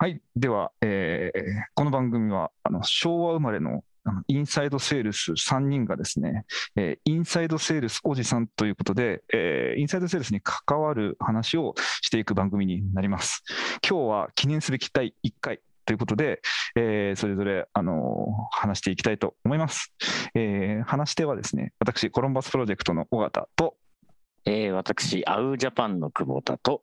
はい。では、えーこの番組は、あの、昭和生まれの、あのインサイドセールス3人がですね、えーインサイドセールスおじさんということで、えーインサイドセールスに関わる話をしていく番組になります。今日は記念すべき第1回ということで、えーそれぞれ、あの話していきたいと思います。えー話し手はですね、私、コロンバスプロジェクトの尾形と、えー、私、アウジャパンの久保田と、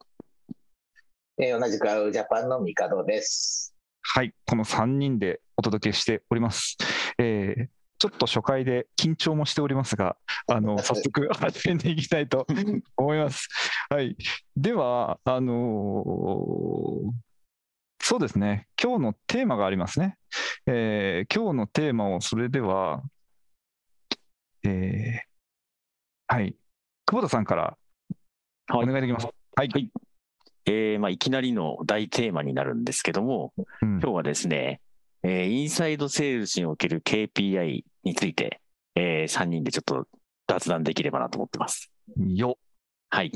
えー同じくアウジャパンのミカドです。はい、この3人でお届けしております。えーちょっと初回で緊張もしておりますが、あの 早速始めていきたいと 思います。はい、では、あのーそうですね、今日のテーマがありますね。えー今日のテーマをそれでは、えーはい、久保田さんからおはい願いできますか。はい、はいえーまあ、いきなりの大テーマになるんですけども、うん今日はですね、えーインサイドセールスにおける KPI について、え3人でちょっと雑談できればなと思ってます。よ、はい。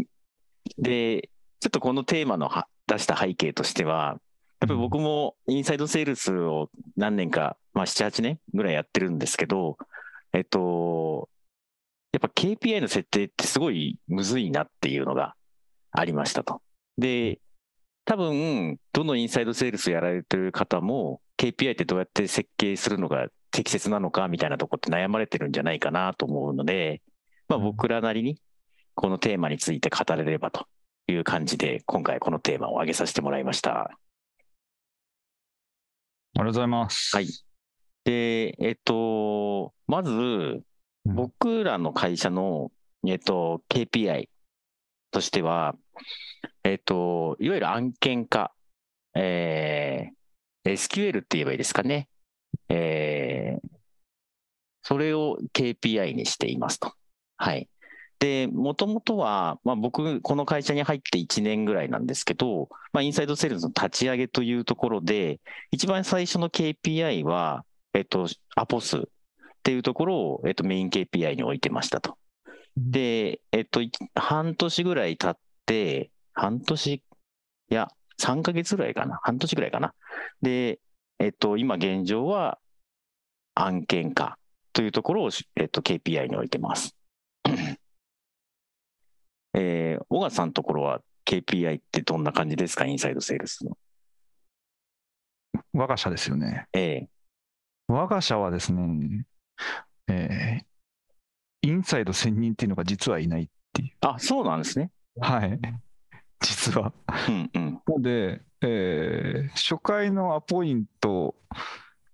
で、ちょっとこのテーマのは出した背景としては、やっぱり僕もインサイドセールスを何年か、まあ7、8年ぐらいやってるんですけど、えっと、やっぱ KPI の設定ってすごいむずいなっていうのがありましたと。で、多分、どのインサイドセールスやられてる方も、KPI ってどうやって設計するのが適切なのかみたいなとこって悩まれてるんじゃないかなと思うので、まあ僕らなりにこのテーマについて語れればという感じで、今回このテーマを挙げさせてもらいました。ありがとうございます。はい。で、えっと、まず、うん僕らの会社の、えっと、KPI としては、えっと、いわゆる案件化、えー、SQL って言えばいいですかね。えー、それを KPI にしていますと。はい。で、もともとは、まあ僕、この会社に入って1年ぐらいなんですけど、まあインサイドセールスの立ち上げというところで、一番最初の KPI は、えっと、アポ数っていうところを、えっと、メイン KPI に置いてましたと。で、えっと、半年ぐらい経っ、半年、いや、3ヶ月ぐらいかな。半年ぐらいかな。で、えっと、今現状は案件化というところを、えっと、KPI に置いてます。えー、小川さんのところは KPI ってどんな感じですか？インサイドセールスの。我が社ですよね。え我が社はですね、えーインサイド1000人っていうのが実はいないっていう。ー、あ、そうなんですね。はい。実は。うんうん。なので、えー初回のアポイント、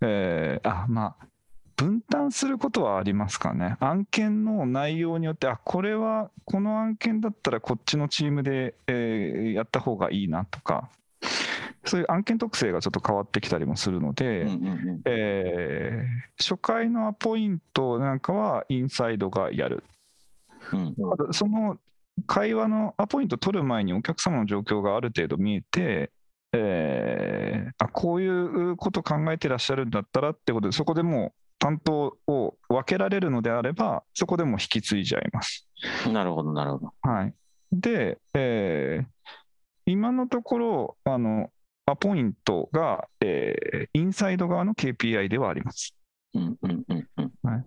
えーあ、まあ、分担することはありますかね。案件の内容によって、あ、これは、この案件だったらこっちのチームで、えーやった方がいいなとか、そういう案件特性がちょっと変わってきたりもするので、うんうんうん。えー初回のアポイントなんかはインサイドがやる。うんその会話のアポイント取る前にお客様の状況がある程度見えて、えーあこういうこと考えてらっしゃるんだったらってことで、そこでもう担当を分けられるのであれば、そこでも引き継いじゃいます。なるほど、なるほど。はい、で、えー今のところ、あのアポイントが、えーインサイド側の KPI ではあります。うんうんうんうん。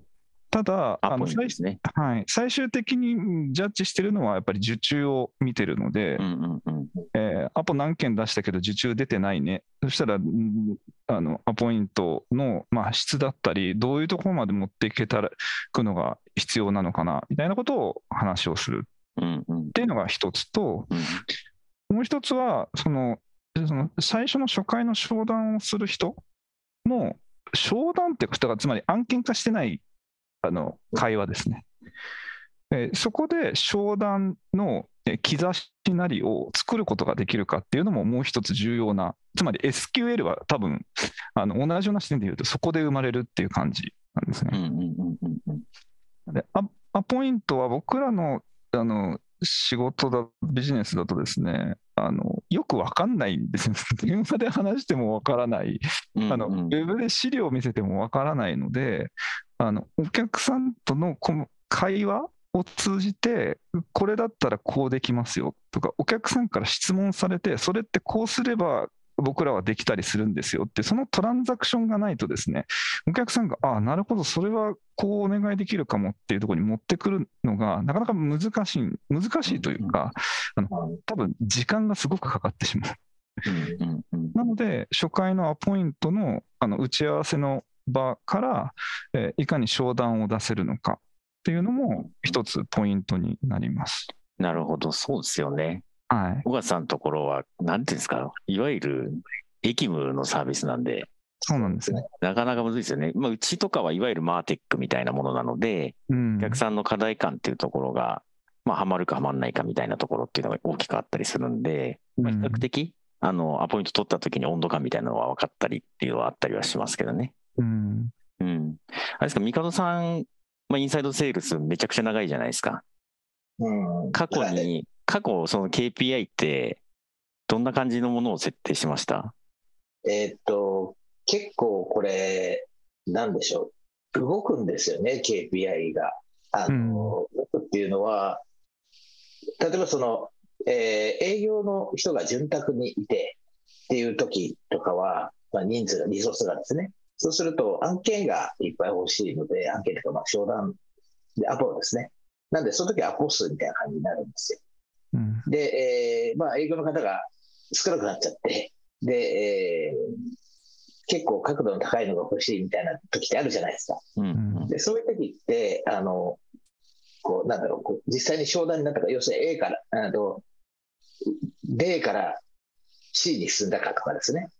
ただ、あのね。はい、最終的にうんジャッジしてるのはやっぱり受注を見てるので、うんうんうん。えーアポ何件出したけど受注出てないね、そしたらうんあのアポイントの、まあ、質だったり、どういうところまで持っていけたらくのが必要なのかなみたいなことを話をするうんうんっていうのが一つと、うん。もう一つはその、その最初の初回の商談をする人の商談ってつまり案件化してないあの会話ですね。えーそこで商談のえー兆しなりを作ることができるかっていうのももう一つ重要な、つまり SQL は多分あの同じような視点で言うと、そこで生まれるっていう感じなんですね。うんうんうんうんうん。でアアポイントは僕らのあの仕事だ、ビジネスだとですね、あのよくわかんないんですよ。電話で話してもわからない、うんあのウうんェブで資料を見せてもわからないので、あのお客さんとのこの会話を通じて、これだったらこうできますよとか、お客さんから質問されて、それってこうすれば僕らはできたりするんですよって、そのトランザクションがないとですね、お客さんが、ああ、なるほど、それはこうお願いできるかもっていうところに持ってくるのが、なかなか難しい、難しいというか、あの多分時間がすごくかかってしまう。なので、初回のアポイントのあの打ち合わせの場から、えーいかに商談を出せるのかっていうのも一つポイントになります。なるほど、そうですよね。はい、小笠さんのところは、なんていうんですか、いわゆる駅務のサービスなんで、そうなんですね。なかなかむずいですよね。まあ、うちとかはいわゆるマーテックみたいなものなので、うんお客さんの課題感っていうところが、まあ、はまるかはまらないかみたいなところっていうのが大きくあったりするんで、まあ、比較的、あの、アポイント取った時に温度感みたいなのは分かったりっていうのはあったりはしますけどね。うんうん。あれですか、ミカドさん、まあ、インサイドセールスめちゃくちゃ長いじゃないですか。うん過去に、過去、その KPI って、どんな感じのものを設定しました？えーっと、結構これ、なんでしょう、動くんですよね、KPI が。あの、動くっていうのは、例えばその、えー営業の人が潤沢にいてっていう時とかは、まあ、人数が、リソースがですね、そうすると案件がいっぱい欲しいので、案件とか、まあ、商談でアポですね。なんで、その時アポ数みたいな感じになるんですよ。うんで、えーまあ、営業の方が少なくなっちゃって、で、えー結構角度の高いのが欲しいみたいな時ってあるじゃないですか。うんうんで、そういう時って、あの、こう、なんだろう、こう実際に商談になったか、要するに A から、あの、D から C に進んだかとかですね。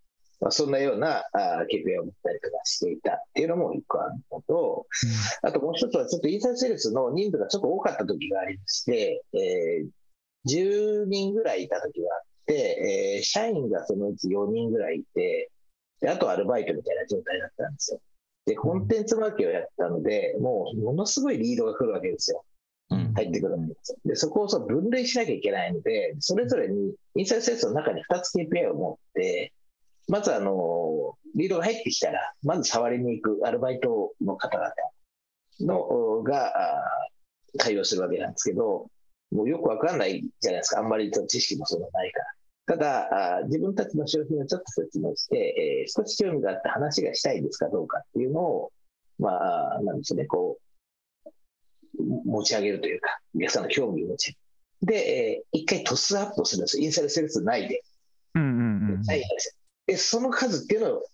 まあ、そんなようなあー KPI を持ったりとかしていたっていうのも一個あるのと、あともう一つは、ちょっとインサイドセールスの人数がちょっと多かった時がありまして、えー10人ぐらいいた時があって、えー社員がそのうち4人ぐらいいて、であとアルバイトみたいな状態だったんですよ。で、コンテンツマーケをやったので、もうものすごいリードが来るわけですよ。うん入ってくるわけですよ。で、そこをそう分類しなきゃいけないので、それぞれにインサイドセールスの中に2つ KPI を持って、まずあの、リードが入ってきたら、まず触りに行くアルバイトの方々のが対応するわけなんですけど、もうよくわかんないじゃないですか。あんまり知識もそんなないから。ただ、自分たちの商品をちょっと説明して、えー少し興味があって話がしたいですかどうかっていうのを、まあ、なんですね、こう、持ち上げるというか、お客さんの興味を持ち上げる。で、えー一回トスアップするんですよ。インサイドセールス内で。うんうんうん社員がでその数っていうのを、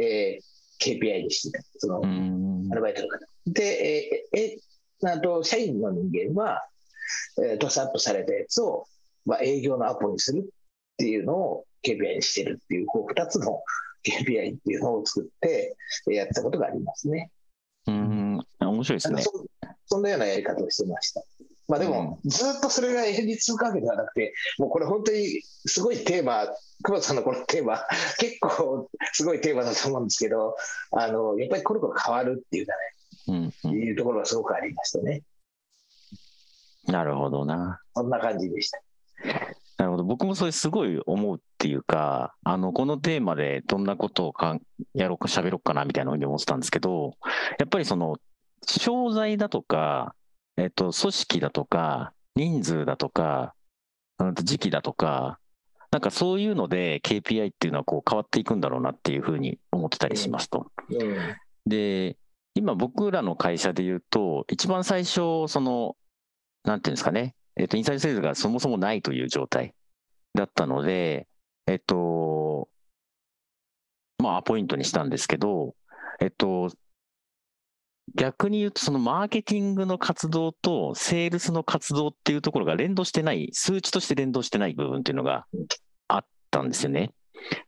えー KPI にしてた。そのう、んアルバイトの方。で、えーえなんと、社員の人間は、えートスアップされたやつを、まあ、営業のアポにするっていうのを KPI にしてるっていう、こう、二つの KPI っていうのを作ってえーやってたことがありますね。うん、面白いですね。そそんなようなやり方をしてました。まあでも、ずっとそれが延日続くわけではなくて、もうこれ本当にすごいテーマ、久保田さんのこのテーマ、結構すごいテーマだと思うんですけど、あの、やっぱりコロコロ変わるっていうかうんね、いうところがすごくありましたね。うん、なるほどな。そんな感じでした。なるほど。僕もそれすごい思うっていうか、あの、このテーマでどんなことをかんやろうか、喋ろうかなみたいなふうに思ってたんですけど、やっぱりその、商材だとか、えっと、組織だとか、人数だとか、時期だとか、なんかそういうので KPI っていうのはこう変わっていくんだろうなっていうふうに思ってたりしますと。うん。で、今僕らの会社で言うと、一番最初、その、なんていうんですかね、えっと、インサイドセールスがそもそもないという状態だったので、えっと、まあ、アポイントにしたんですけど、えっと、逆に言うと、そのマーケティングの活動とセールスの活動っていうところが連動してない、数値として連動してない部分っていうのがあったんですよね。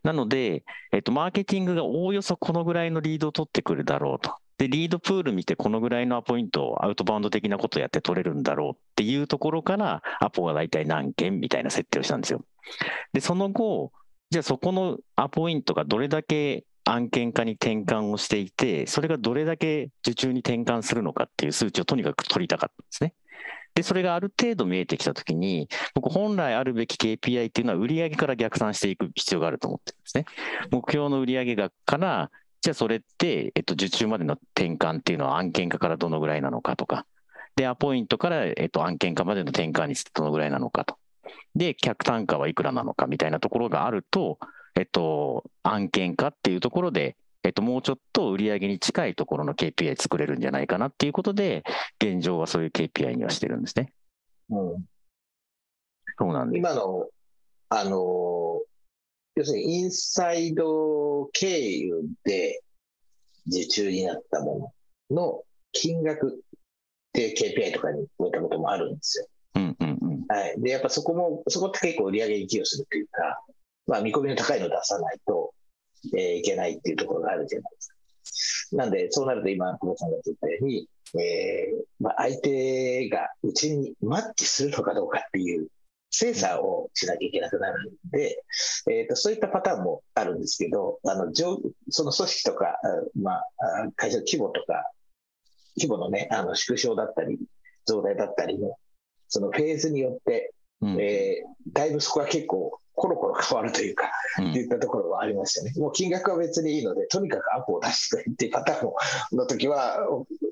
なので、えっと、マーケティングがおおよそこのぐらいのリードを取ってくるだろうと。で、リードプール見てこのぐらいのアポイントをアウトバウンド的なことをやって取れるんだろうっていうところから、アポが大体何件みたいな設定をしたんですよ。で、その後、じゃあそこのアポイントがどれだけ案件化に転換をしていて、それがどれだけ受注に転換するのかっていう数値をとにかく取りたかったんですね。で、それがある程度見えてきたときに、僕本来あるべき KPI っていうのは売上から逆算していく必要があると思ってるんですね。目標の売上額から、じゃあそれって、えっと、受注までの転換っていうのは案件化からどのぐらいなのかとか、で、アポイントから、えっと、案件化までの転換率ってどのぐらいなのかと。で、客単価はいくらなのかみたいなところがあると、えっと、案件化っていうところで、えっと、もうちょっと売り上げに近いところの KPI 作れるんじゃないかなっていうことで、現状はそういう KPI にはしてるんですね。うん、そうなんです。今の、あの、要するにインサイド経由で受注になったものの金額っていう KPI とかに超えたこともあるんですよ。うんうんうん。はい。で、やっぱそこも、そこって結構売り上げに寄与するっていうか、まあ見込みの高いのを出さないと、えーいけないっていうところがあるじゃないですか。なんで、そうなると今、久保さんが言ったように、えーまあ、相手がうちにマッチするのかどうかっていう精査をしなきゃいけなくなるんで、えーと、そういったパターンもあるんですけど、あの上その組織とか、あまあ、あ会社の規模とか、規模のね、あの縮小だったり、増大だったりの、そのフェーズによって、うんえーだいぶそこは結構コロコロ変わるというか、うんいったところはありましたね。もう金額は別にいいので、とにかくアポを出してくれっていうパターンもの時は、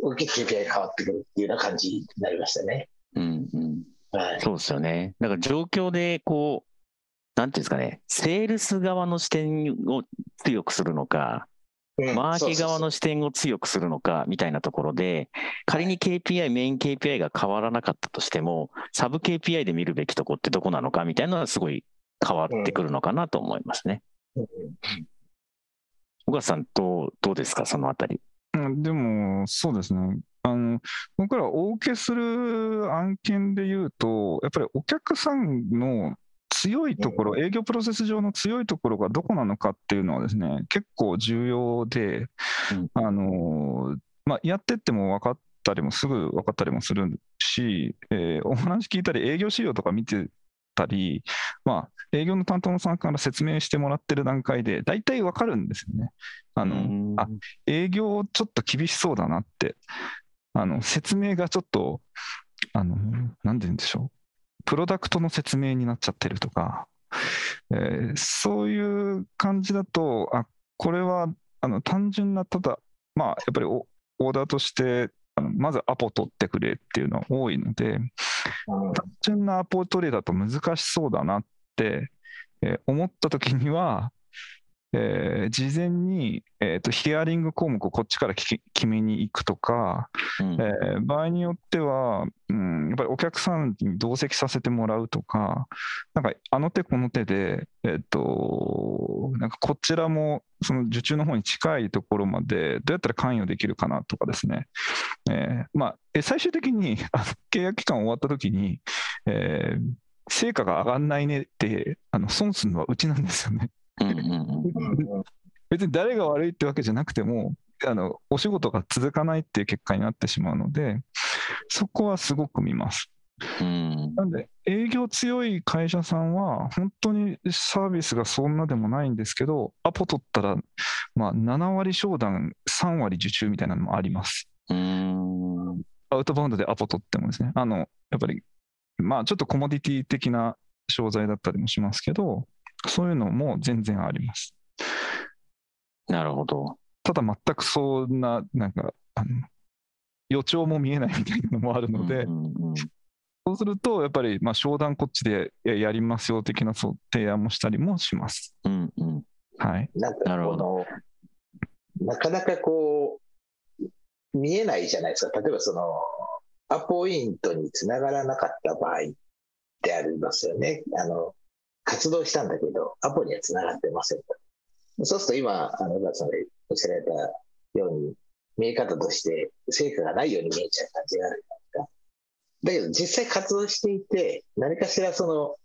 お受け KPI が変わってくるっていうような感じになりましたね。うんうん。はい。そうですよね。だから状況で、こう、なんていうんですかね、セールス側の視点を強くするのか、うんマーケ側の視点を強くするのかみたいなところで、仮に KPI、メイン KPI が変わらなかったとしても、サブ KPI で見るべきとこってどこなのかみたいなのはすごい変わってくるのかなと思いますね。うん小川さん、どうどうですか、そのあたり。うんでも、そうですね。あの僕らお受けする案件で言うと、やっぱりお客さんの強いところ、営業プロセス上の強いところがどこなのかっていうのはですね、結構重要で、うんあのまあ、やってっても分かったりもすぐ分かったりもするし、えーお話聞いたり、営業資料とか見てたり、まあ、営業の担当のさんから説明してもらってる段階で、大体分かるんですよね。あのうん。あ営業ちょっと厳しそうだなって、あの説明がちょっと、あのなんて言うんでしょう、プロダクトの説明になっちゃってるとか、えーそういう感じだと、あこれはあの単純な、ただ、まあ、やっぱりオオーダーとして、まずアポ取ってくれっていうのは多いので、うん。単純なアポ取りだと難しそうだなって、えー思ったときには、えー事前に、えーとヒアリング項目をこっちから決めに行くとか、うんえー場合によっては、うん、やっぱりお客さんに同席させてもらうとか、なんかあの手この手で、えっ、と、なんかこちらもその受注の方に近いところまでどうやったら関与できるかなとかですね、えーまあ、え最終的に契約期間終わった時に、えー成果が上がんないねって、あの損するのはうちなんですよね。別に誰が悪いってわけじゃなくても、あのお仕事が続かないっていう結果になってしまうので、そこはすごく見ます。うんなんで、営業強い会社さんは、本当にサービスがそんなでもないんですけど、アポ取ったら、まあ、7割商談、3割受注みたいなのもあります。うんアウトバウンドでアポ取ってもですね、あのやっぱり、まあ、ちょっとコモディティ的な商材だったりもしますけど、そういうのも全然あります。なるほど。ただ全くそんな、なんか、あの予兆も見えないみたいなのもあるので、うんうんうんそうすると、やっぱり、まあ、商談こっちでややりますよ的なそう提案もしたりもします。うんうんはい。なんかなるほこの、なかなかこう、見えないじゃないですか。例えばその、アポイントにつながらなかった場合ってありますよね。あの、活動したんだけど、アポにはつながってませんと。そうすると今、あの、小さんがおっしゃられたように、見え方として成果がないように見えちゃう感じがあるじゃないですか。だけど実際活動していて、何かしらその、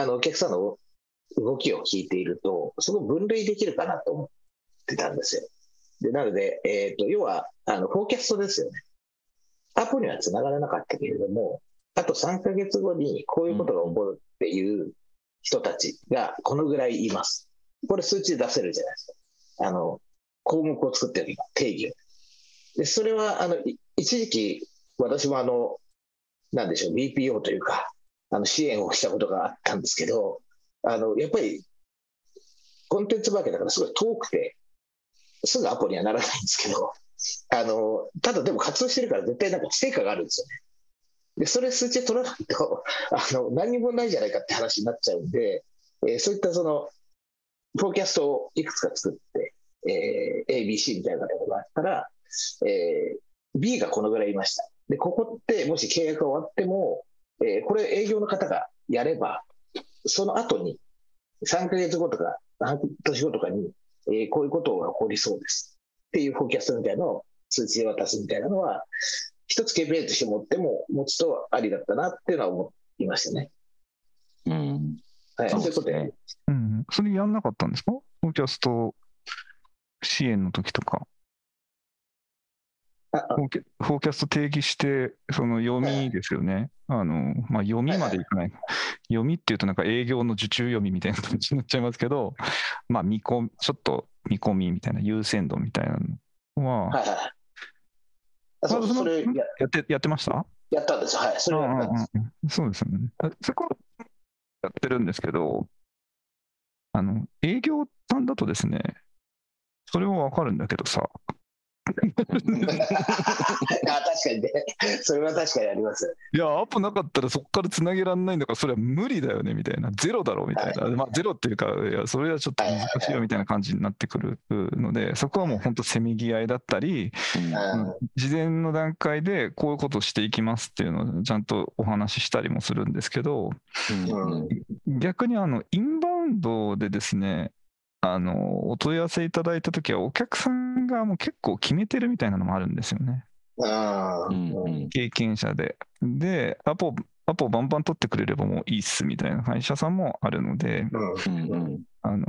あの、お客さんの動きを聞いていると、そこ分類できるかなと思ってたんですよ。で、なので、えっ、と、要は、あの、フォーキャストですよね。アポには繋がらなかったけれども、あと3ヶ月後にこういうことが起こるっていう人たちがこのぐらいいます。これ数値で出せるじゃないですか。あの、項目を作ってる、定義を。で、それは、あの、一時期、私もあの、なんでしょう、BPO というか、あの、支援をしたことがあったんですけど、あの、やっぱり、コンテンツマーケだからすごい遠くて、すぐアポにはならないんですけど、あの、ただでも活動してるから絶対なんか成果があるんですよね。で、それ数値取らないと、あの、何もないじゃないかって話になっちゃうんで、えーそういったその、フォーキャストをいくつか作って、えー ABC みたいなのがあったら、えー B がこのぐらいいました。で、ここってもし契約が終わっても、えーこれ営業の方がやれば、その後に3ヶ月後とか半年後とかに、えーこういうことが起こりそうですっていうフォーキャストみたいなのを通知で渡すみたいなのは、一つ KPI として持っても、持つとありだったなっていうのは思いましたね。うん。はい、そうそういうことでね。うん、それやんなかったんですか？フォーキャスト支援の時とか。フォーキャフォーキャスト定義して、その読みですよね。あの、まあ、読みまでいかない。読みっていうとなんか営業の受注読みみたいな感じになっちゃいますけど、まあ、見込み、ちょっと見込みみたいな、優先度みたいなのは、はいはい。あそそれややって、やってました？やったんですよ。はい。それをやそうですよね。あそこはやってるんですけど、あの、営業さんだとですね、それはわかるんだけどさ、あ確かにね。それは確かにあります。いや、アポなかったらそこからつなげられないんだから、それは無理だよねみたいな、ゼロだろうみたいな、まあ、ゼロっていうか、いや、それはちょっと難しいよみたいな感じになってくるので、そこはもう本当、せめぎ合いだったり、事前の段階でこういうことをしていきますっていうのをちゃんとお話ししたりもするんですけど、うん。逆にあのインバウンドでですね、あのお問い合わせいただいたときは、お客さんがもう結構決めてるみたいなのもあるんですよね、あーうんうん経験者で。で、アポ、アポバンバン取ってくれればもういいっすみたいな会社さんもあるので、うんうんうんあの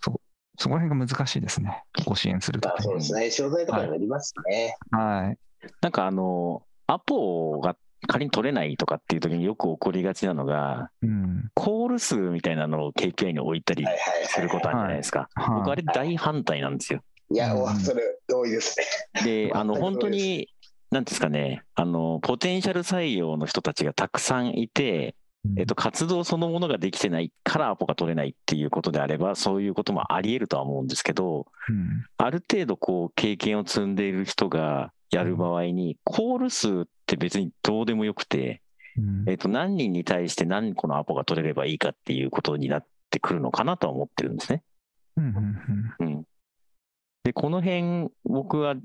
そそこら辺が難しいですね、ご支援するとそうですね。商材とかになりますね。はい。なんかあの、アポが仮に取れないとかっていう時によく起こりがちなのが、うん。コール数みたいなのを KPI に置いたりはいはいすることあるじゃないですか。僕あはい。れ大反対なんですよ。いや、それ多いですね。で、あの、本当に、なんですかね、あの、ポテンシャル採用の人たちがたくさんいて、えっと、活動そのものができてないからアポが取れないっていうことであれば、そういうこともあり得るとは思うんですけど、うん、ある程度こう経験を積んでいる人がやる場合に、コール数って別にどうでもよくて、うん。えっと、何人に対して何個のアポが取れればいいかっていうことになってくるのかなとは思ってるんですね。うんうんうん。で、この辺、僕は、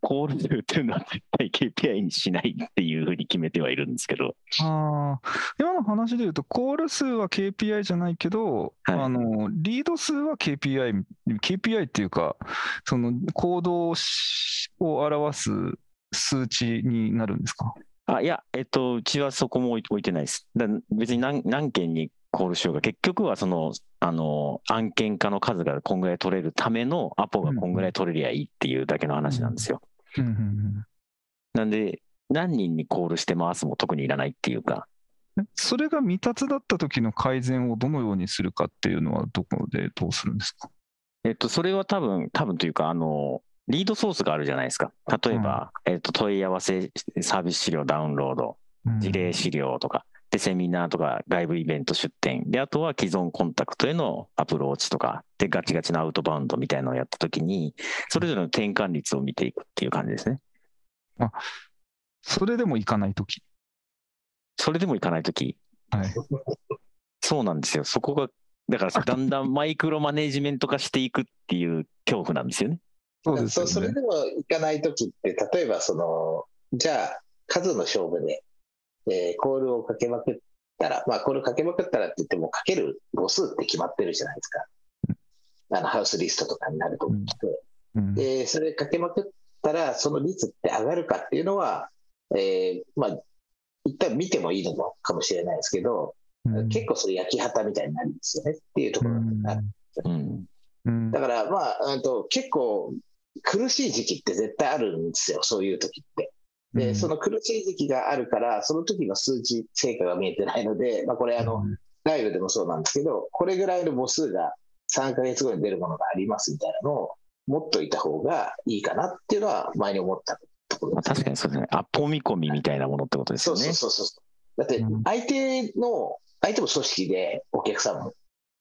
コール数っていうのは絶対 KPI にしないっていうふうに決めてはいるんですけど、ああ、今の話で言うと、コール数は KPI じゃないけど、はい。あのリード数は KPI、KPI っていうか、その行動しを表す数値になるんですか？あ、いや、えっと、うちはそこも置いてないです。だ別に何何件にコールしようが、結局はその、あの、案件化の数がこんぐらい取れるためのアポがこんぐらい取れりゃいいっていうだけの話なんですよ。うんうん。なんで、何人にコールして回すも特にいらないっていうか、うんそれが未達だった時の改善をどのようにするかっていうのは、どこでどうするんですか？えっと、それは多分、多分というか、あの、リードソースがあるじゃないですか。例えば、えっと、問い合わせサービス資料ダウンロード、事例資料とか、で、セミナーとか外部イベント出展。で、あとは既存コンタクトへのアプローチとか、で、ガチガチなアウトバウンドみたいなのをやったときに、それぞれの転換率を見ていくっていう感じですね。それでもいかない時？それでもいかないとき、はい。そうなんですよ。そこが、だからだんだんマイクロマネジメント化していくっていう恐怖なんですよね。そうですよね。そそれでもいかないときって、例えばその、じゃあ、数の勝負で、えーコールをかけまくったら、まあ、コールかけまくったらって言っても、かける母数って決まってるじゃないですか。あの、ハウスリストとかになると思って。うんで、それかけまくったら、その率って上がるかっていうのは、えーまあ、一旦見てもいいのかもしれないですけど、うん結構それ焼き旗みたいになるんですよねっていうところがあるうん。うんだから、まあ、あと結構苦しい時期って絶対あるんですよ、そういう時って。で、うんその苦しい時期があるから、その時の数値、成果が見えてないので、まあ、これ、あの、ライブでもそうなんですけど、これぐらいの母数が3ヶ月後に出るものがありますみたいなのを持っといた方がいいかなっていうのは前に思ったところね。確かにそうですね。アポ見込みみたいなものってことですそうよね。そうそうそう。だってうん、相手の、相手も組織でお客様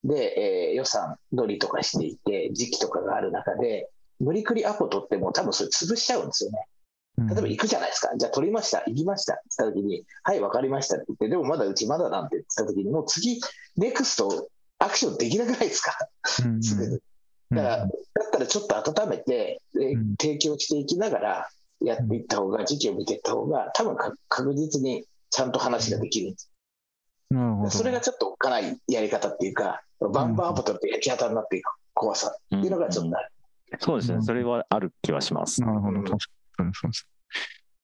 で、えー予算取りとかしていて、時期とかがある中で、無理くりアポ取っても多分それ潰しちゃうんですよね。例えば行くじゃないですか。じゃあ取りました、行きましたって言った時に、はい、わかりましたって言って、でもまだうちまだなんて言った時に、もう次、ネクストアクションできなくないですか、うんすぐに。だから、だったらちょっと温めて、でうん提供していきながらやっていった方が、時期を見ていった方が、多分か確実にちゃんと話ができるんです。なるほど。それがちょっとおっかないやり方っていうか、バンバンアポ取って焼き当たりになっていく怖さっていうのがちょっとある。そうですね。うんそれはある気はします。なるほど、うん確かにそうです。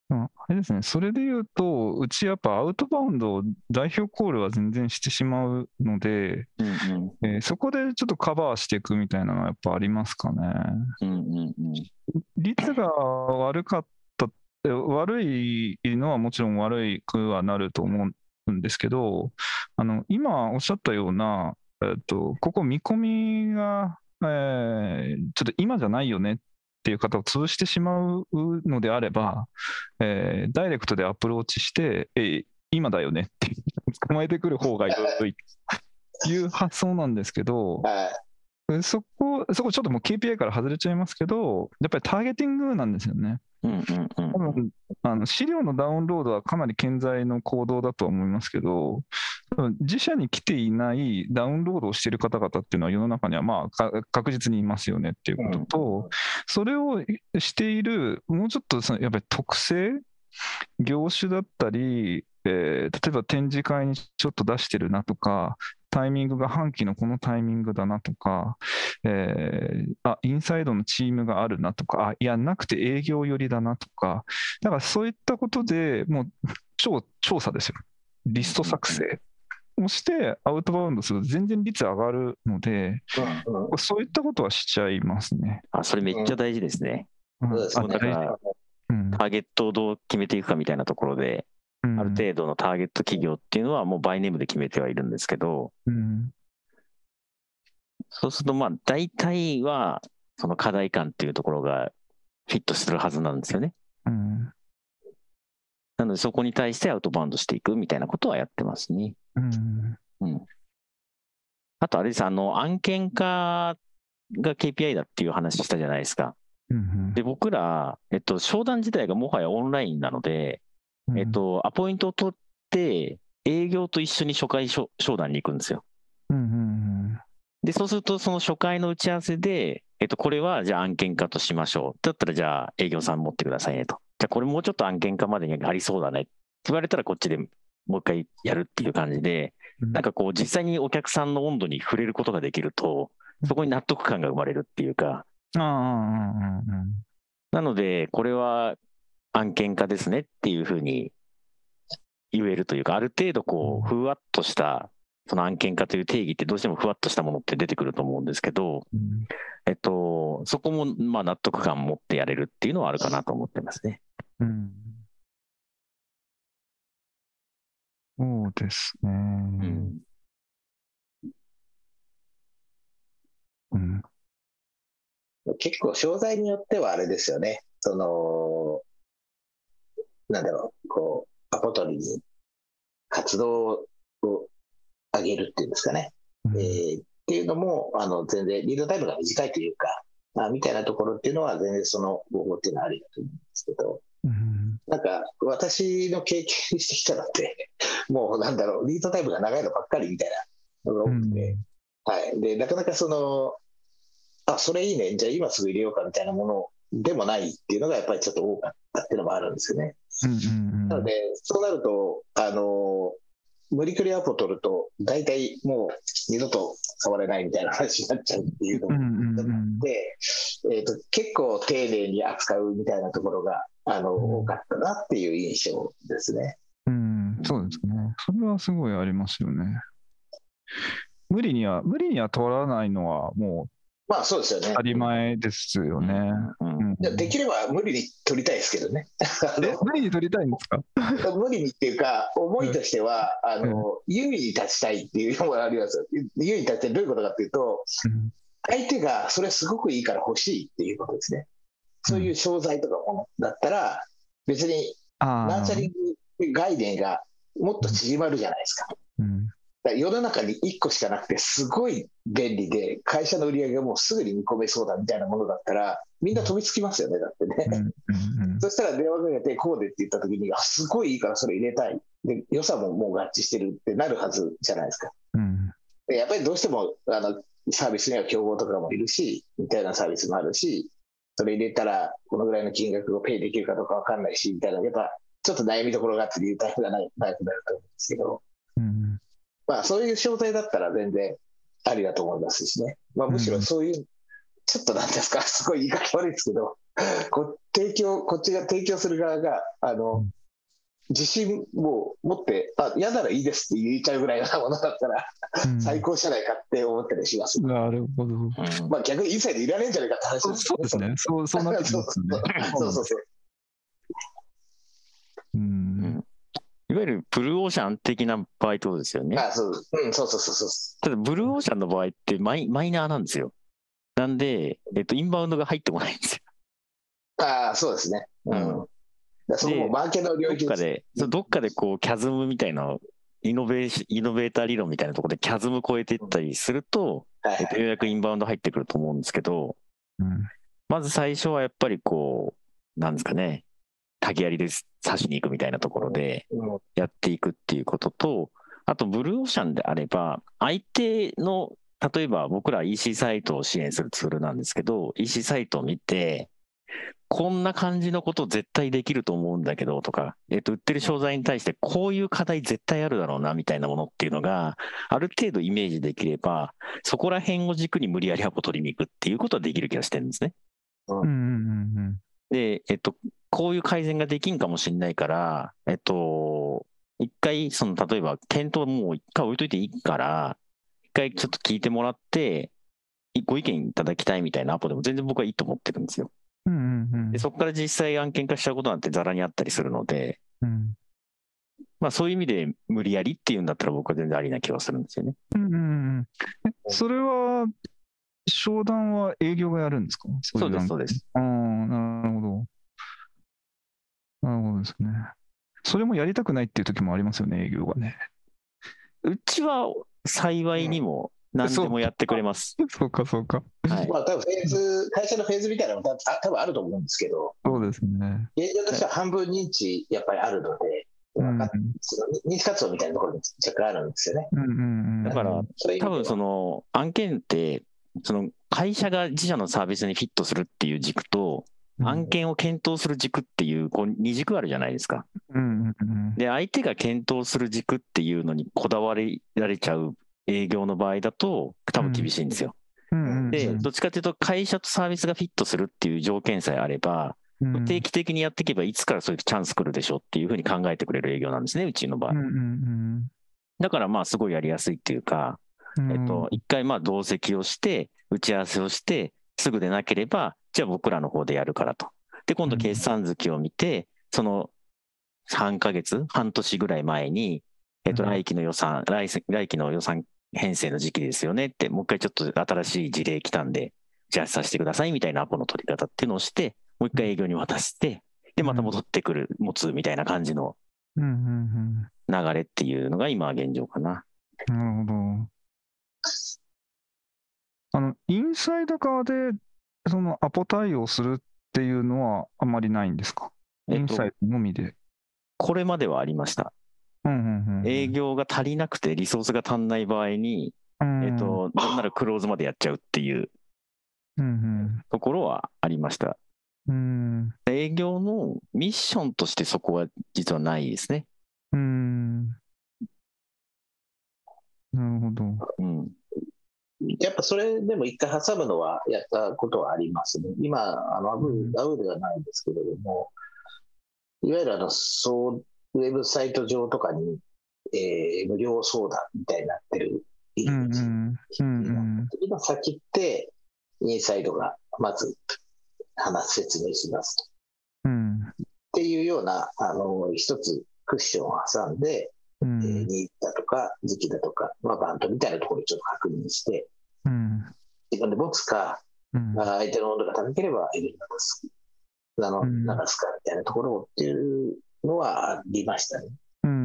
まあ、あれですね、それで言うと、うちやっぱアウトバウンド、代表コールは全然してしまうので、うんうんえーそこでちょっとカバーしていくみたいなのはやっぱありますかね。うんうんうん率が悪かった、え悪いのはもちろん悪くはなると思うんですけど、あの今おっしゃったような、えっと、ここ見込みが、えーちょっと今じゃないよねっていう方を潰してしまうのであれば、えーダイレクトでアプローチして、えー今だよねって 捕まえてくる方が良いという発想なんですけど、そこ、そこちょっともう KPI から外れちゃいますけど、やっぱりターゲティングなんですよね。うんうんうん多分あの資料のダウンロードはかなり健在の行動だとは思いますけど、自社に来ていないダウンロードをしている方々っていうのは世の中にはまあか確実にいますよねっていうことと、それをしている、もうちょっとそのやっぱり特性、業種だったり、えー例えば展示会にちょっと出してるなとか、タイミングが半期のこのタイミングだなとか、えーあ、インサイドのチームがあるなとか、あ、いや、なくて営業寄りだなとか、だからそういったことでもう超調査ですよ。リスト作成をしてアウトバウンドすると全然率上がるので、うんうん。そういったことはしちゃいますね。あ、それめっちゃ大事ですね。うん。ターゲットをどう決めていくかみたいなところで、うんある程度のターゲット企業っていうのはもうバイネームで決めてはいるんですけど、うんそうするとまあ大体はその課題感っていうところがフィットするはずなんですよね。うんなのでそこに対してアウトバウンドしていくみたいなことはやってますね。うんうん。あとあれです、あの案件化が KPI だっていう話したじゃないですか。うんで、僕ら、えっと、商談自体がもはやオンラインなので、えっと、アポイントを取って、営業と一緒に初回商商談に行くんですよ。うんうんで、そうすると、その初回の打ち合わせで、えっと、これはじゃあ案件化としましょう。だったら、じゃあ営業さん持ってくださいねと。じゃあこれもうちょっと案件化までにありそうだね。って言われたら、こっちでもう一回やるっていう感じで、うん。なんかこう、実際にお客さんの温度に触れることができると、そこに納得感が生まれるっていうか、なので、これは案件化ですねっていうふうに言えるというか、ある程度こう、ふわっとした、その案件化という定義ってどうしてもふわっとしたものって出てくると思うんですけど、うんえっと、そこもまあ納得感持ってやれるっていうのはあるかなと思ってますね。うんそうですね。うん。うん結構、商材によってはあれですよね。その、なんだろう、こう、アポ取りに活動を上げるっていうんですかね。うん。えーっていうのも、あの、全然、リードタイムが短いというか、あみたいなところっていうのは、全然その方法っていうのはありだと思うんですけど、うんなんか、私の経験してきたのって、もうなんだろう、リードタイムが長いのばっかりみたいなのが多くて、はい。で、なかなかその、あ、それいいね、じゃあ今すぐ入れようかみたいなものでもないっていうのがやっぱりちょっと多かったっていうのもあるんですよね。なので、そうなると、あの、無理くりアポ取ると、大体もう二度と触れないみたいな話になっちゃうっていうのもんうんで、えーと、結構丁寧に扱うみたいなところが、あの、うん多かったなっていう印象ですね。うん、そうですね。それはすごいありますよね。無理には、無理には取らないのはもうまあそうですよね当た。り前ですよね。うんできれば無理に取りたいですけどね。無理に取りたいんですか？無理にっていうか、思いとしては、あの、優位に立ちたいっていうのもありますよ。優位に立ってどういうことかっていうと、うん相手がそれすごくいいから欲しいっていうことですね。そういう商材とかものだったら、別にあナーチャリング概念がもっと縮まるじゃないですか。うん世の中に1個しかなくて、すごい便利で、会社の売り上げがもうすぐに見込めそうだみたいなものだったら、みんな飛びつきますよね、だってね。そしたら電話かけて、こうでって言った時に、あ、すごいいいからそれ入れたい。で、予算ももう合致してるってなるはずじゃないですか。うんでやっぱりどうしてもあのサービスには競合とかもいるし、似たようなサービスもあるし、それ入れたらこのぐらいの金額をペイできるかどうかわかんないし、みたいな、やっぱちょっと悩みどころがあって理由タイプがないタイプになると思うんですけど、うんまあそういう商材だったら全然ありだと思いますしね。まあむしろそういう、ちょっとなんですか、すごい言い方悪いですけど、こ提供、こっちが提供する側が、あの、自信を持って、あ、嫌ならいいですって言っちゃうぐらいなものだったら、うん最高じゃないかって思ったりします。なるほど。うんまあ逆に一切でいらねえんじゃないかって話そうそうですね。そう、そうなってきますね。そうそうそう。いわゆるブルーオーシャン的な場合ってことですよね。あそう、うん、そうそうそうそう。ただ、ブルーオーシャンの場合ってマイマイナーなんですよ。なんで、えっと、インバウンドが入ってこないんですよ。ああ、そうですね。うん。そのマーケの領域どっかで、そうどっかでこう、キャズムみたいな、イノベーシイノベーター理論みたいなところでキャズム超えていったりすると、はいはいえっと、ようやくインバウンド入ってくると思うんですけど、うんまず最初はやっぱりこう、なんですかね、竹槍で刺しに行くみたいなところでやっていくっていうことと、あと、ブルーオーシャンであれば、相手の、例えば僕ら EC サイトを支援するツールなんですけど、EC サイトを見て、こんな感じのこと絶対できると思うんだけどとか、えっと、売ってる商材に対してこういう課題絶対あるだろうなみたいなものっていうのが、ある程度イメージできれば、そこら辺を軸に無理やりアポ取りに行くっていうことはできる気がしてるんですね。で、えっと、こういう改善ができんかもしれないから、えっと、一回、その、例えば、検討もう一回置いといていいから、一回ちょっと聞いてもらって、いご意見いただきたいみたいなアポでも全然僕はいいと思ってるんですよ。うんうんうんで、そこから実際案件化しちゃうことなんてざらにあったりするので、うんまあそういう意味で無理やりっていうんだったら僕は全然ありな気がするんですよね。うんうんうんえそれは、商談は営業がやるんですか？そうです、うそうです。ああ、なるほど。なるほどですね。それもやりたくないっていう時もありますよね、営業がね。うちは幸いにも何でもやってくれます。そうか、そうか。はい。まあ多分フェーズ、会社のフェーズみたいなのも多分あ多分あると思うんですけど、そうですね。現状としては半分認知やっぱりあるので、認知活動みたいなところに若干あるんですよね。うんうんうん。だから、それ多分その、の案件って、その会社が自社のサービスにフィットするっていう軸と、案件を検討する軸っていう、こう二軸あるじゃないですか。で、相手が検討する軸っていうのにこだわりられちゃう営業の場合だと、多分厳しいんですよ。で、どっちかというと、会社とサービスがフィットするっていう条件さえあれば、うん定期的にやっていけば、いつからそういうチャンス来るでしょうっていうふうに考えてくれる営業なんですね、うちの場合だからまあ、すごいやりやすいっていうか、うん。えっと、一回まあ同席をして、打ち合わせをして、すぐでなければ、じゃあ僕らの方でやるからと。で、今度決算月を見て、その3ヶ月、半年ぐらい前に、えっと、うん。来期の予算、来来期の予算編成の時期ですよねって、もう一回ちょっと新しい事例来たんで、じゃあさせてくださいみたいなアポの取り方っていうのをして、もう一回営業に渡して、で、また戻ってくる、持つみたいな感じの流れっていうのが今は現状か。なるほど。あの、インサイド側で、そのアポ対応するっていうのはあんまりないんですか？えっとインサイドのみで。これまではありました。うんうんうん。営業が足りなくてリソースが足んない場合に、うん、えっ、と、なんならクローズまでやっちゃうっていううんところはありました。うん。営業のミッションとしてそこは実はないですね。うん。なるほど。うん。やっぱそれでも一回挟むのはやったことはありますね。今、あの、アブうんアウではないんですけれども、いわゆるあの、そう、ウェブサイト上とかに、えー無料相談みたいになってる入うんり口。今先って、インサイドがまず話、説明しますと。うん。っていうような、あの、一つクッションを挟んで、うんえーニーズだとか、時期だとか、まあ、バントみたいなところをちょっと確認して、うん。自分で持つか、相手の温度が高ければエネルギー流す。あの、うん流すかみたいなところをっていうのはありましたね。うんう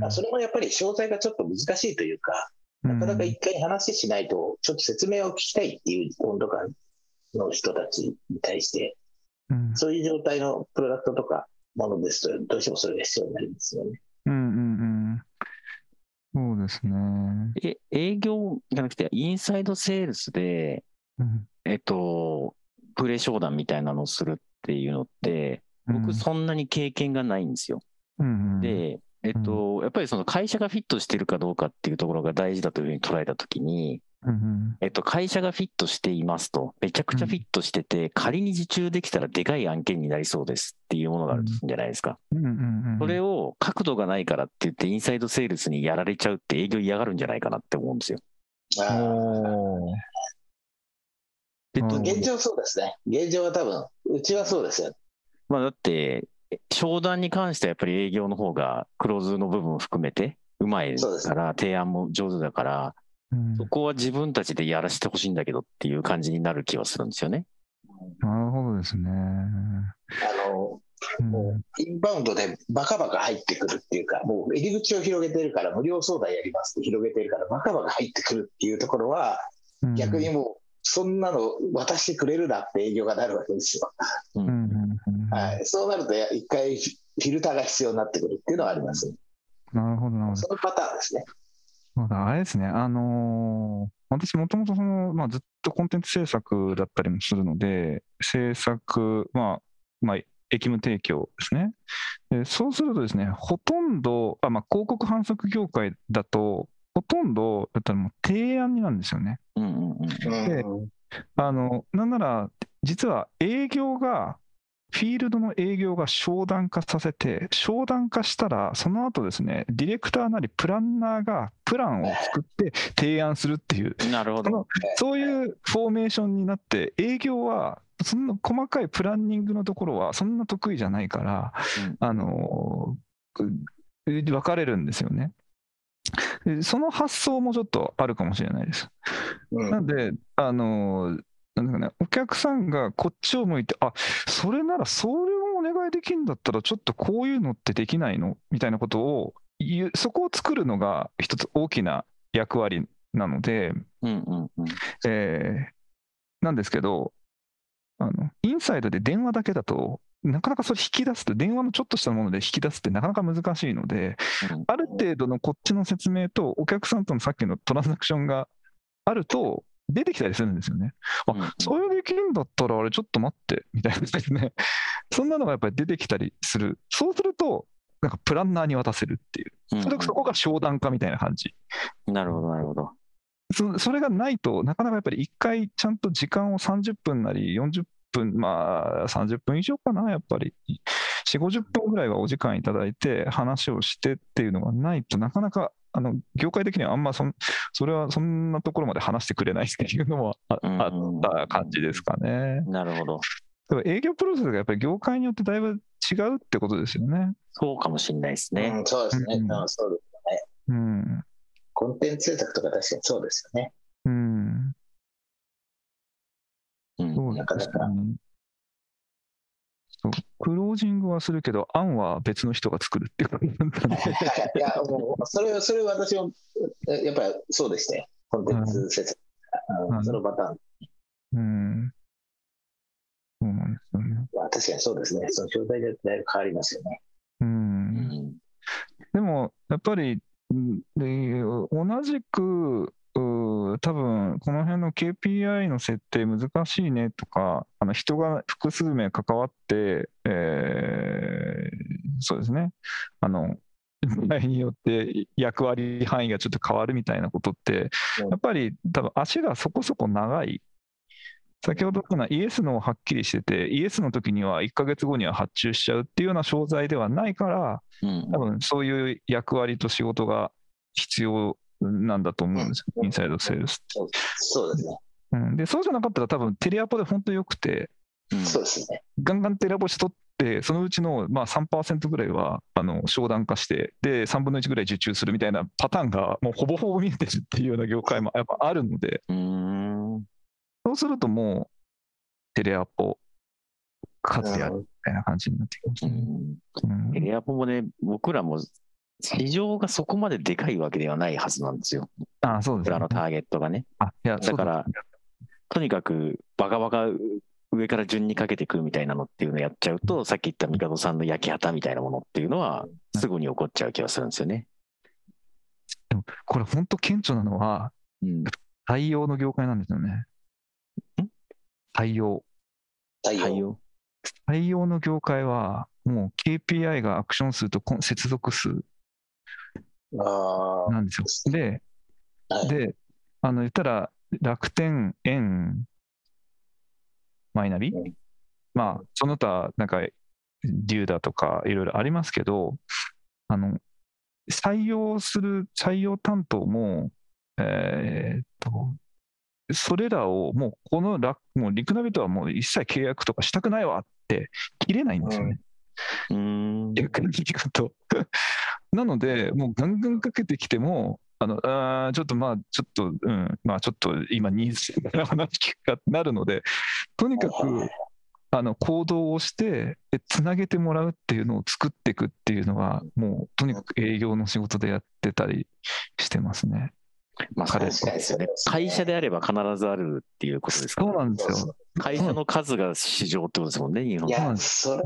んうん。それもやっぱり詳細がちょっと難しいというか、なかなか一回話しないと、ちょっと説明を聞きたいっていう温度感の人たちに対して、うんそういう状態のプロダクトとかものですと、どうしてもそれが必要になりますよね。うんうんうん。そうですね。え、営業じゃなくて、インサイドセールスで、うんえっと、プレ商談みたいなのをするっていうのって、僕そんなに経験がないんですよ。うんうん、で、えっと、やっぱりその会社がフィットしてるかどうかっていうところが大事だというふうに捉えたときに、うんうんえっと、会社がフィットしていますと、めちゃくちゃフィットしてて、仮に受注できたらでかい案件になりそうですっていうものがあるんじゃないですか。うんうんうんそれを角度がないからって言って、インサイドセールスにやられちゃうって営業嫌がるんじゃないかなって思うんですよ。あーおーでうん現状そうですね。現状は多分、うちはそうですよ。まあ、だって、商談に関してはやっぱり営業の方がクローズの部分を含めてうまいですから、提案も上手だから、うんそこは自分たちでやらせてほしいんだけどっていう感じになる気はするんですよね。なるほどですね。あの、うんもうインバウンドでバカバカ入ってくるっていうか、もう入り口を広げてるから、無料相談やりますって広げてるから、バカバカ入ってくるっていうところは、うん逆にもう、そんなの渡してくれるなって営業がなるわけですよ。はい、そうなると、一回フィルターが必要になってくるっていうのはあります。なるほど、なるほど。そのパターンですね。そうだあれですね、あのー私もともとその、まあ、ずっとコンテンツ制作だったりもするので、制作、まあ、まあ、役務提供ですね。でそうするとですね、ほとんど、あまあ、広告販促業界だと、ほとんどだったらもう提案になるんですよね。うんうんうんでうんあの、なんなら、実は営業が、フィールドの営業が商談化させて、商談化したら、その後ですね、ディレクターなりプランナーがプランを作って提案するっていう、なるほど。そういうフォーメーションになって、営業は、そんな細かいプランニングのところはそんな得意じゃないから、うんあのー分かれるんですよね。でその発想もちょっとあるかもしれないです。うんなんで、あのーなんだかね、お客さんがこっちを向いて、あそれならそれをお願いできるんだったら、ちょっとこういうのってできないのみたいなことを言う、そこを作るのが一つ大きな役割なので、うんうんうん。えーなんですけどあの、インサイドで電話だけだと、なかなかそれ引き出すと、電話のちょっとしたもので引き出すってなかなか難しいので、うんある程度のこっちの説明と、お客さんとのさっきのトランザクションがあると、出てきたりするんですよね。あ、うんうんそれできるんだったら、あれちょっと待って、みたいなですね。そんなのがやっぱり出てきたりする。そうすると、なんかプランナーに渡せるっていう。それそこが商談化みたいな感じ。なるほど、なるほど。そそれがないとなかなかやっぱり一回ちゃんと時間を30分なり40分、まあ30分以上かな、やっぱり。4、50分ぐらいはお時間いただいて話をしてっていうのがないとなかなか、あの、業界的にはあんまそん、それはそんなところまで話してくれないっていうのもあった感じですかね。なるほど。だから営業プロセスがやっぱり業界によってだいぶ違うってことですよね。そうかもしれないですね。うんそうですね。うんうんそうですうん。コンテンツ制作とか確かにそうですよね。うん。うんそうなかなかですね。そうクロージングはするけど、案は別の人が作るっていうことなんだね。いや、もう、それ、それ私も、えやっぱりそうでしたよ。コンテンツ制作。うんはいそのパターンうん。そうなんですよね。は確かにそうですね。その状態でだいぶ変わりますよね。う。うんんでも、やっぱり、んで同じく、う多分この辺の KPI の設定難しいねとか、あの人が複数名関わって、えーそうですね、あの、場合によって役割範囲がちょっと変わるみたいなことってうん、やっぱり多分足がそこそこ長い。先ほどのイエスのはっきりしてて、イエスの時には1ヶ月後には発注しちゃうっていうような商材ではないから、うん。多分そういう役割と仕事が必要なんだと思うんですよ、うん。インサイドセールスって。そうですね。うん、でそうじゃなかったら、多分テレアポで本当良くて、うん。そうですね。ガンガンテレアポしとって、そのうちのまあ3%ぐらいはあの商談化して、で、3分の1ぐらい受注するみたいなパターンが、もうほぼほぼ見えてるっていうような業界もやっぱあるので、うーん。そうするともう、テレアポ、数やるみたいな感じになってきますうね。テレアポもね、僕らも市場がそこまででかいわけではないはずなんですよ。あそうですね僕らのターゲットがね。あいやだからとにかくバカバカ上から順にかけていくみたいなのっていうのをやっちゃうと、さっき言ったミカドさんの焼き旗みたいなものっていうのはすぐに起こっちゃう気がするんですよね。でもこれ本当顕著なのは、うん。採用の業界なんですよね。対応。対応。採用の業界は、もう KPI がアクション数とこん接続数あなんですよ。で、い。で、あの、言ったら、楽天、円、マイナビ、うんまあ、その他、なんか、デューダとかいろいろありますけど、あの、採用する、採用担当も、えーっと、それらをもうこの楽、もうリクナビとはもう一切契約とかしたくないわって切れないんですよね。うーん。逆に聞くと。なので、もうガンガンかけてきても、あのあーちょっとまあ、ちょっと、うん、まあちょっと今、ニーズの話聞くかってなるので、とにかくあの行動をして、でつなげてもらうっていうのを作っていくっていうのが、もうとにかく営業の仕事でやってたりしてますね。まあ、彼そうですよね。会社であれば必ずあるっていうことですかそうら、なんですよ。会社の数が市場ってことですもんね、日本いや、それ、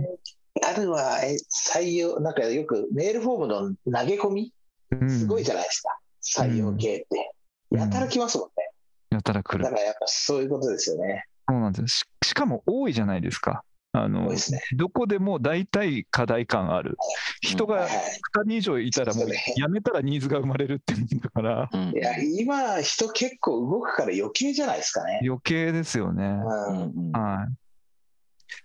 あるわ、え採用、なんかよくメールフォームの投げ込み、うんすごいじゃないですか、採用系って。うんやたら来ますもんね。やたら来る。だからやっぱそういうことですよね。そうなんですよししかも多いじゃないですか。あ多のいですね。どこでも大体課題感ある。人がはいはい2人以上いたらもうそうですね辞めたらニーズが生まれるっていうんだからうんいや、今、人結構動くから余計じゃないですかね。余計ですよね。うんはい。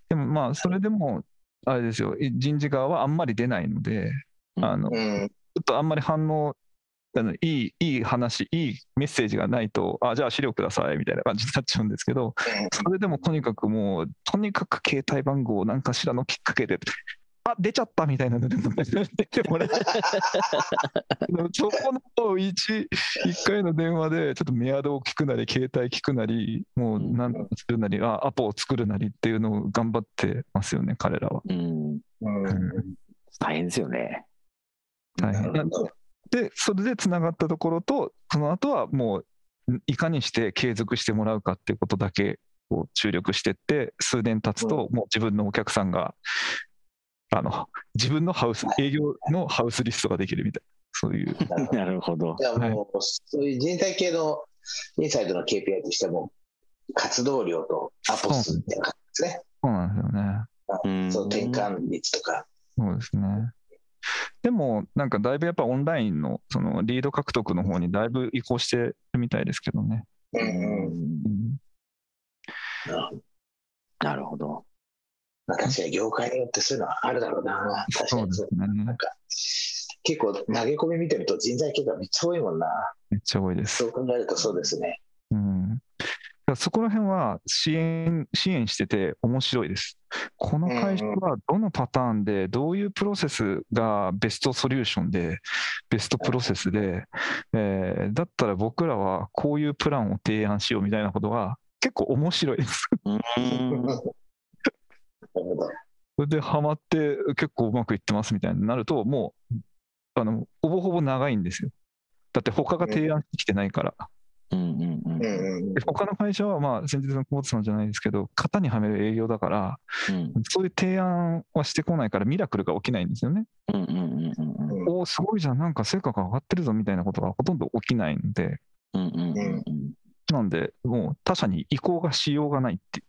でもまあそれでもあれですよ。人事側はあんまり出ないので、うん。あのちょうん。っとあんまり反応あのいいいい話いいメッセージがないとあじゃあ資料くださいみたいな感じになっちゃうんですけどそれでもとにかくもうとにかく携帯番号を何かしらのきっかけであ出ちゃったみたいなのでも出てもらえでもそこの一一回の電話でちょっとメアドを聞くなり携帯聞くなりもう何とかするなりあアポを作るなりっていうのを頑張ってますよね彼らは。うん。うん大変ですよね。大変。で、それでつながったところと、その後はもう、いかにして継続してもらうかっていうことだけを注力してって、数年経つと、もう自分のお客さんが、あの、自分のハウス、営業のハウスリストができるみたいな、そういう。なるほどなるほどい。やもう、そういう人体系のインサイドの KPI としても、活動量とアポ数みたいな感じですね。そうなんですよね。うんそう転換率とか。そうですね。でも、なんかだいぶやっぱオンラインのそのリード獲得の方にだいぶ移行してるみたいですけどね。うんうんうんなるほど。まあ、確かに業界によってそういうのはあるだろうな。確かそうでにそうすね。なんか、結構投げ込み見てると人材系がめっちゃ多いもんな。めっちゃ多いですそ。う考えるとそうですね。うん、そこら辺は支援支援してて面白いです。この会社はどのパターンで、どういうプロセスがベストソリューションで、ベストプロセスで、えーだったら僕らはこういうプランを提案しようみたいなことは結構面白いです。それでハマって結構うまくいってますみたいになると、もうあのほぼほぼ長いんですよ。だって他が提案してきてないから。うんうんうんうんうんで他の会社は、まあ、先日の久保田さんじゃないですけど、型にはめる営業だから、うんそういう提案はしてこないから、ミラクルが起きないんですよね。うんうんうんうんうんおお、すごいじゃん、なんか成果が上がってるぞみたいなことがほとんど起きないので、うんうんうんうんなんで、もう他社に移行がしようがないっていう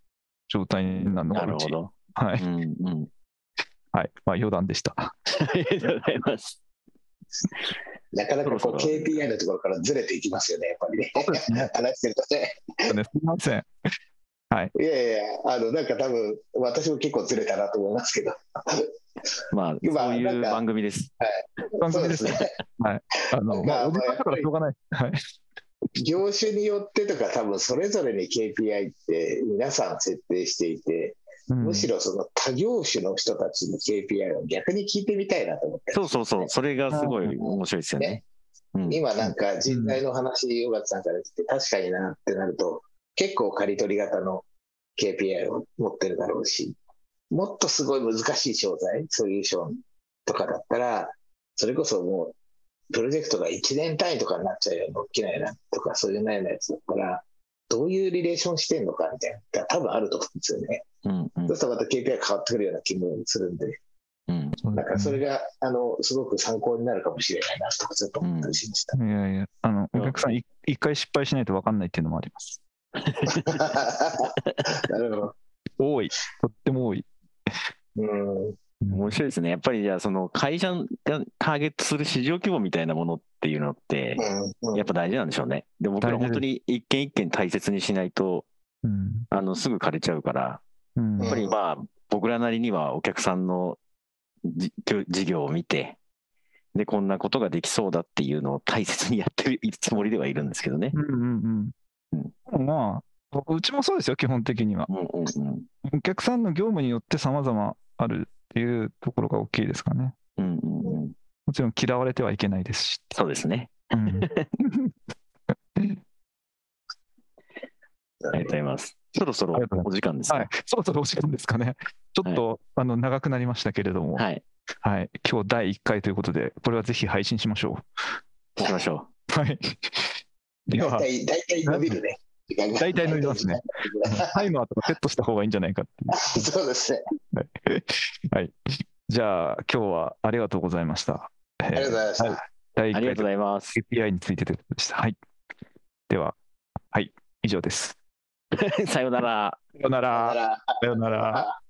状態なのがうち。なるほど。はい。うんうん。はい。まあ、余談でした。ありがとうございます。なかなかこうそろそろ KPI のところからずれていきますよね、やっぱりね。そうですね話してるとね。ねすみません。いやいや、あの、なんか多分、私も結構ずれたなと思いますけど。まあ、今そういう番組です。そう番組ですですね。あの、まあ、まあおじさんだからしょうがない。はい。業種によってとか、多分それぞれに KPI って皆さん設定していて、うんむしろその他業種の人たちの KPI を逆に聞いてみたいなと思って。そうそうそう。それがすごい面白いですよね。うん今なんか人材の話、尾形さんから聞いて確かになってなると、結構刈り取り型の KPI を持ってるだろうし、もっとすごい難しい商材、ソリューションとかだったら、それこそもう、プロジェクトが1年単位とかになっちゃうような大きなやつとか、そういうようなやつだったら、どういうリレーションしてんのかみたいな多分あると思うんですよね。うんうんそうするとまた KPI 変わってくるような気もするんで、うん。なんかそれが、あの、すごく参考になるかもしれないなと、ちょっと思ったりしました。いやいや、あの、お客さんい一回失敗しないと分かんないっていうのもあります。なるほど。多い。とっても多い。うん。面白いですね。やっぱりじゃあ、その会社がターゲットする市場規模みたいなものっていうのって、うん。やっぱ大事なんでしょうね。で、僕ら本当に一件一件大切にしないと、うん。あの、すぐ枯れちゃうから、うんやっぱりまあ、僕らなりにはお客さんのじ事業を見て、で、こんなことができそうだっていうのを大切にやっているつもりではいるんですけどね。うんうんうん。まあ、僕うちもそうですよ、基本的には。うんうんうん。お客さんの業務によって様々あるっていうところが大きいですかね。うんうんうん。もちろん嫌われてはいけないですし。そうですね。うん、ありがとうございます。そろそろお時間ですか？はい、そろそろお時間ですかね。ちょっと、あの長くなりましたけれども、はい。はい、今日第1回ということで、これはぜひ配信しましょしましょう。はい。では、大体、伸びるね。大体伸びますね。タイマーとかセットした方がいいんじゃないかっていそうですね。う。はい。じゃあ、今日はありがとうございました。あありがとうございました。はい第1う。ありがとうご回ざいます。API についてということでした。はい。では、はい、以上です。さようなら。さよならさよなら。